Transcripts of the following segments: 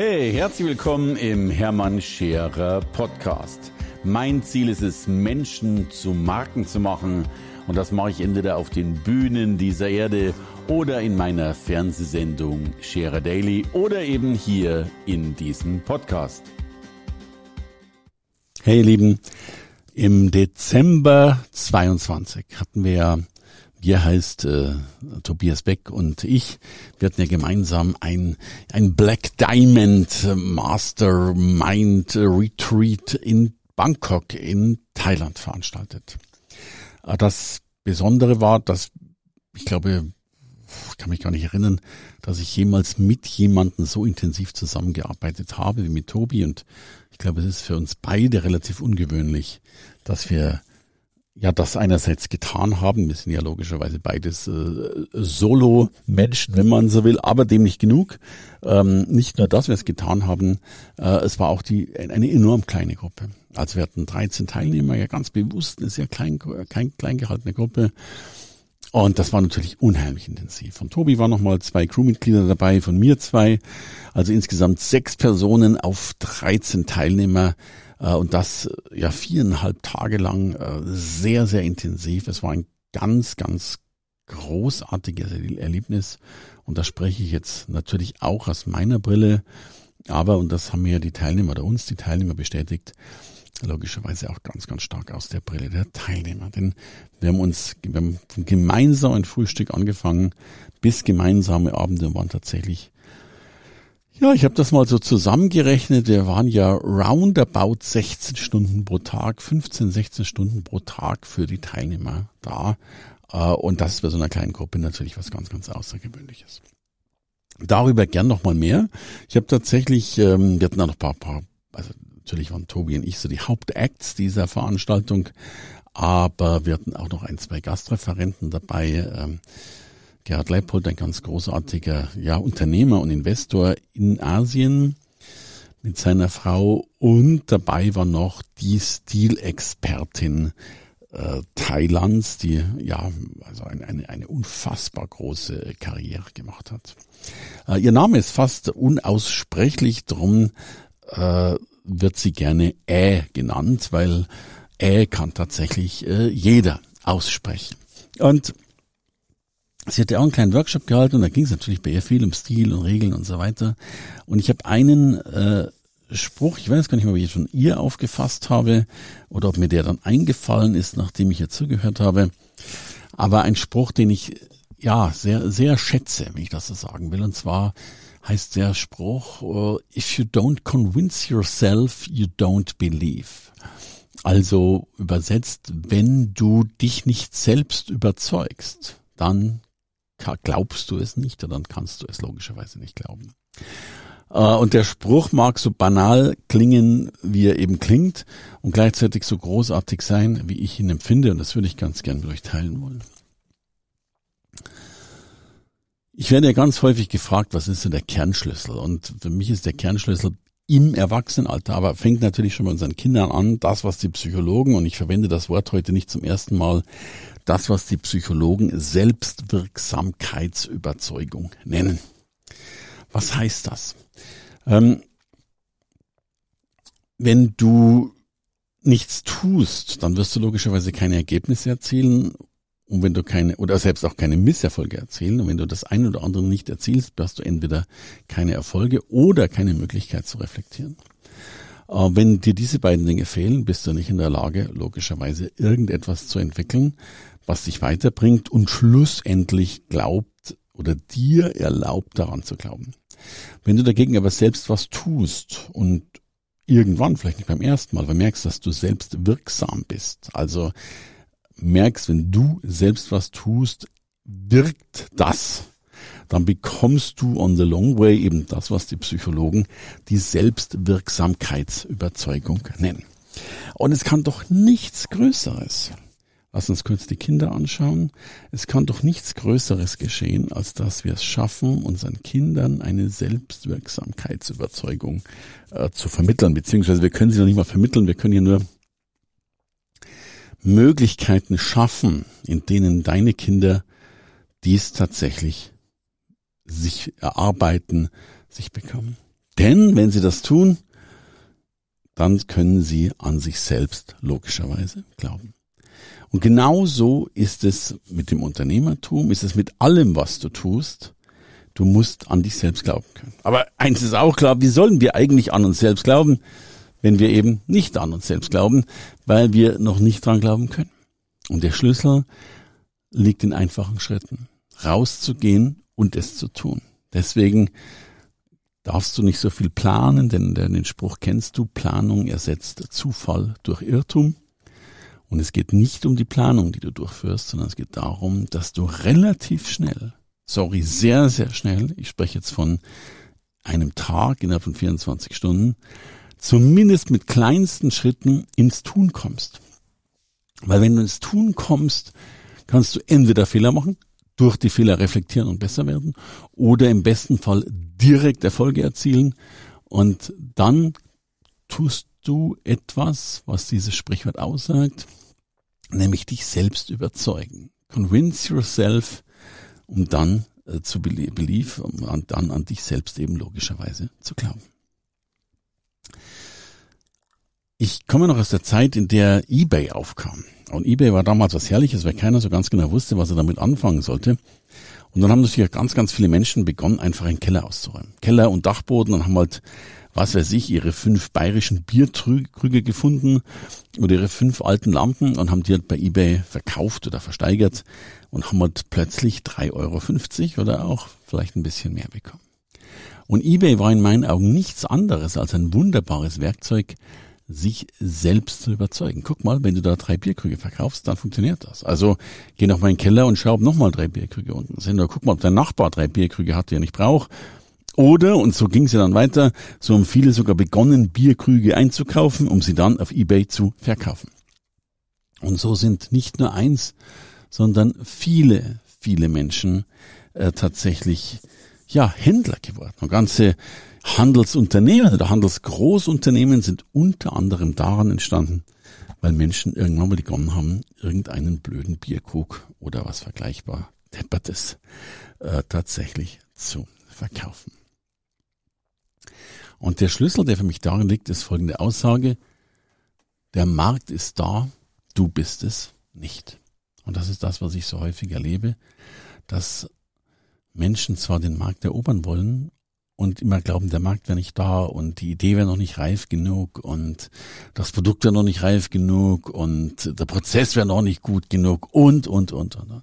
Hey, herzlich willkommen im Hermann Scherer Podcast. Mein Ziel ist es, Menschen zu Marken zu machen. Und das mache ich entweder auf den Bühnen dieser Erde oder in meiner Fernsehsendung Scherer Daily oder eben hier in diesem Podcast. Hey, ihr Lieben, im Dezember 22 hatten wir wir heißt äh, Tobias Beck und ich, hatten ja gemeinsam ein, ein Black Diamond Mastermind Retreat in Bangkok in Thailand veranstaltet. Äh, das Besondere war, dass ich glaube, ich kann mich gar nicht erinnern, dass ich jemals mit jemandem so intensiv zusammengearbeitet habe wie mit Tobi und ich glaube, es ist für uns beide relativ ungewöhnlich, dass wir ja das einerseits getan haben. Wir sind ja logischerweise beides äh, Solo-Menschen, wenn man so will, aber dem nicht genug. Ähm, nicht nur, dass wir es getan haben, äh, es war auch die eine enorm kleine Gruppe. Also wir hatten 13 Teilnehmer, ja ganz bewusst eine sehr klein, klein, klein gehaltene Gruppe. Und das war natürlich unheimlich intensiv. Von Tobi waren nochmal zwei Crewmitglieder dabei, von mir zwei. Also insgesamt sechs Personen auf 13 Teilnehmer. Äh, und das äh, ja viereinhalb Tage lang äh, sehr, sehr intensiv. Es war ein ganz, ganz großartiges Erlebnis. Und da spreche ich jetzt natürlich auch aus meiner Brille. Aber, und das haben mir die Teilnehmer oder uns die Teilnehmer bestätigt, logischerweise auch ganz, ganz stark aus der Brille der Teilnehmer. Denn wir haben uns wir haben gemeinsam ein Frühstück angefangen, bis gemeinsame Abende waren tatsächlich ja, ich habe das mal so zusammengerechnet. Wir waren ja roundabout 16 Stunden pro Tag, 15, 16 Stunden pro Tag für die Teilnehmer da. Äh, und das ist bei so einer kleinen Gruppe natürlich was ganz, ganz Außergewöhnliches. Darüber gern noch mal mehr. Ich habe tatsächlich, ähm, wir hatten da noch ein paar, paar, also natürlich waren Tobi und ich so die Hauptacts dieser Veranstaltung, aber wir hatten auch noch ein, zwei Gastreferenten dabei. Gerhard Leipold, ein ganz großartiger ja, Unternehmer und Investor in Asien mit seiner Frau und dabei war noch die Stilexpertin äh, Thailands, die ja also eine, eine, eine unfassbar große Karriere gemacht hat. Äh, ihr Name ist fast unaussprechlich, drum äh, wird sie gerne Ä genannt, weil Ä kann tatsächlich äh, jeder aussprechen. Und Sie hatte auch einen kleinen Workshop gehalten und da ging es natürlich bei ihr viel um Stil und Regeln und so weiter. Und ich habe einen äh, Spruch, ich weiß gar nicht mehr, ob ich ihn von ihr aufgefasst habe oder ob mir der dann eingefallen ist, nachdem ich ihr zugehört habe. Aber ein Spruch, den ich ja sehr, sehr schätze, wenn ich das so sagen will. Und zwar heißt der Spruch, uh, if you don't convince yourself, you don't believe. Also übersetzt, wenn du dich nicht selbst überzeugst, dann glaubst du es nicht, dann kannst du es logischerweise nicht glauben. Äh, und der Spruch mag so banal klingen, wie er eben klingt, und gleichzeitig so großartig sein, wie ich ihn empfinde, und das würde ich ganz gern mit euch teilen wollen. Ich werde ja ganz häufig gefragt, was ist denn der Kernschlüssel? Und für mich ist der Kernschlüssel im Erwachsenenalter, aber fängt natürlich schon bei unseren Kindern an, das, was die Psychologen, und ich verwende das Wort heute nicht zum ersten Mal, das, was die Psychologen Selbstwirksamkeitsüberzeugung nennen. Was heißt das? Ähm, wenn du nichts tust, dann wirst du logischerweise keine Ergebnisse erzielen und wenn du keine, oder selbst auch keine Misserfolge erzielen. Und wenn du das eine oder andere nicht erzielst, hast du entweder keine Erfolge oder keine Möglichkeit zu reflektieren. Äh, wenn dir diese beiden Dinge fehlen, bist du nicht in der Lage, logischerweise irgendetwas zu entwickeln, was dich weiterbringt und schlussendlich glaubt oder dir erlaubt daran zu glauben. Wenn du dagegen aber selbst was tust und irgendwann, vielleicht nicht beim ersten Mal, aber merkst, dass du selbst wirksam bist, also merkst, wenn du selbst was tust, wirkt das, dann bekommst du on the long way eben das, was die Psychologen die Selbstwirksamkeitsüberzeugung nennen. Und es kann doch nichts Größeres Lass uns kurz die Kinder anschauen. Es kann doch nichts Größeres geschehen, als dass wir es schaffen, unseren Kindern eine Selbstwirksamkeitsüberzeugung äh, zu vermitteln. Beziehungsweise wir können sie noch nicht mal vermitteln, wir können hier nur Möglichkeiten schaffen, in denen deine Kinder dies tatsächlich sich erarbeiten, sich bekommen. Denn wenn sie das tun, dann können sie an sich selbst logischerweise glauben. Und genauso ist es mit dem Unternehmertum, ist es mit allem, was du tust. Du musst an dich selbst glauben können. Aber eins ist auch klar, wie sollen wir eigentlich an uns selbst glauben, wenn wir eben nicht an uns selbst glauben, weil wir noch nicht dran glauben können. Und der Schlüssel liegt in einfachen Schritten. Rauszugehen und es zu tun. Deswegen darfst du nicht so viel planen, denn den Spruch kennst du, Planung ersetzt Zufall durch Irrtum. Und es geht nicht um die Planung, die du durchführst, sondern es geht darum, dass du relativ schnell, sorry, sehr, sehr schnell, ich spreche jetzt von einem Tag innerhalb von 24 Stunden, zumindest mit kleinsten Schritten ins Tun kommst. Weil wenn du ins Tun kommst, kannst du entweder Fehler machen, durch die Fehler reflektieren und besser werden oder im besten Fall direkt Erfolge erzielen und dann tust du etwas, was dieses Sprichwort aussagt, nämlich dich selbst überzeugen. Convince yourself, um dann äh, zu believe, um dann an dich selbst eben logischerweise zu glauben. Ich komme noch aus der Zeit, in der eBay aufkam. Und eBay war damals was Herrliches, weil keiner so ganz genau wusste, was er damit anfangen sollte. Und dann haben natürlich ganz, ganz viele Menschen begonnen, einfach einen Keller auszuräumen. Keller und Dachboden und haben halt was weiß ich, ihre fünf bayerischen Bierkrüge gefunden oder ihre fünf alten Lampen und haben die halt bei eBay verkauft oder versteigert und haben halt plötzlich 3,50 Euro oder auch vielleicht ein bisschen mehr bekommen. Und eBay war in meinen Augen nichts anderes als ein wunderbares Werkzeug, sich selbst zu überzeugen. Guck mal, wenn du da drei Bierkrüge verkaufst, dann funktioniert das. Also geh noch mal in den Keller und schraub noch mal drei Bierkrüge unten. Guck mal, ob dein Nachbar drei Bierkrüge hat, die er nicht braucht oder, und so ging es ja dann weiter, so haben viele sogar begonnen, Bierkrüge einzukaufen, um sie dann auf Ebay zu verkaufen. Und so sind nicht nur eins, sondern viele, viele Menschen äh, tatsächlich ja Händler geworden. Und ganze Handelsunternehmen oder Handelsgroßunternehmen sind unter anderem daran entstanden, weil Menschen irgendwann mal begonnen haben, irgendeinen blöden Bierkrug oder was vergleichbar Deppertes äh, tatsächlich zu verkaufen. Und der Schlüssel, der für mich darin liegt, ist folgende Aussage. Der Markt ist da, du bist es nicht. Und das ist das, was ich so häufig erlebe, dass Menschen zwar den Markt erobern wollen und immer glauben, der Markt wäre nicht da und die Idee wäre noch nicht reif genug und das Produkt wäre noch nicht reif genug und der Prozess wäre noch nicht gut genug und, und, und, und, und.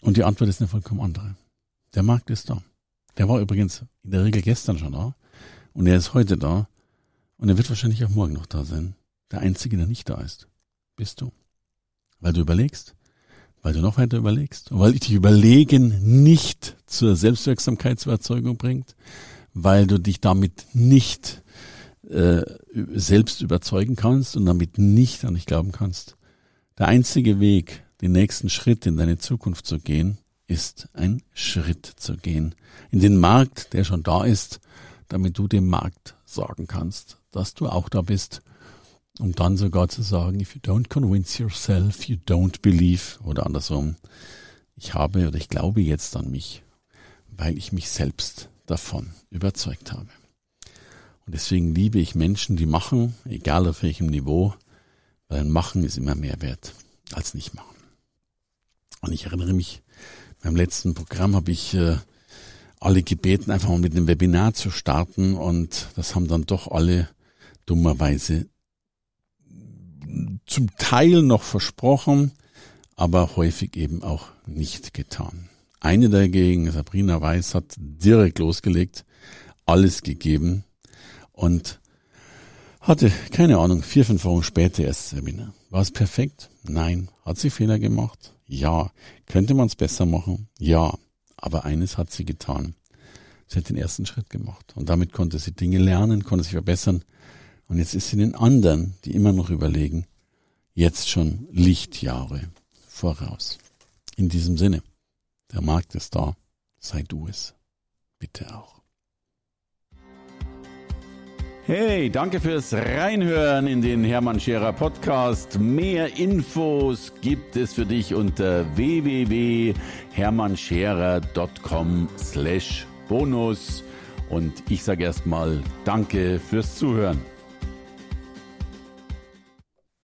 Und die Antwort ist eine vollkommen andere. Der Markt ist da. Der war übrigens in der Regel gestern schon da. Und er ist heute da. Und er wird wahrscheinlich auch morgen noch da sein. Der Einzige, der nicht da ist, bist du. Weil du überlegst, weil du noch weiter überlegst. Und weil dich Überlegen nicht zur Selbstwirksamkeitserzeugung bringt, weil du dich damit nicht äh, selbst überzeugen kannst und damit nicht an dich glauben kannst. Der einzige Weg, den nächsten Schritt in deine Zukunft zu gehen, ist ein Schritt zu gehen. In den Markt, der schon da ist damit du dem Markt sagen kannst, dass du auch da bist, um dann sogar zu sagen, if you don't convince yourself, you don't believe oder andersrum, ich habe oder ich glaube jetzt an mich, weil ich mich selbst davon überzeugt habe. Und deswegen liebe ich Menschen, die machen, egal auf welchem Niveau, weil ein Machen ist immer mehr wert als nicht machen. Und ich erinnere mich, beim letzten Programm habe ich äh, alle gebeten, einfach mal mit einem Webinar zu starten und das haben dann doch alle dummerweise zum Teil noch versprochen, aber häufig eben auch nicht getan. Eine dagegen, Sabrina Weiß, hat direkt losgelegt, alles gegeben und hatte, keine Ahnung, vier, fünf Wochen später erst das Webinar. War es perfekt? Nein. Hat sie Fehler gemacht? Ja. Könnte man es besser machen? Ja. Aber eines hat sie getan. Sie hat den ersten Schritt gemacht. Und damit konnte sie Dinge lernen, konnte sich verbessern. Und jetzt ist sie den anderen, die immer noch überlegen, jetzt schon Lichtjahre voraus. In diesem Sinne, der Markt ist da, sei du es. Bitte auch. Hey, danke fürs Reinhören in den Hermann Scherer Podcast. Mehr Infos gibt es für dich unter www.hermannscherer.com slash Bonus Und ich sage erstmal Danke fürs Zuhören.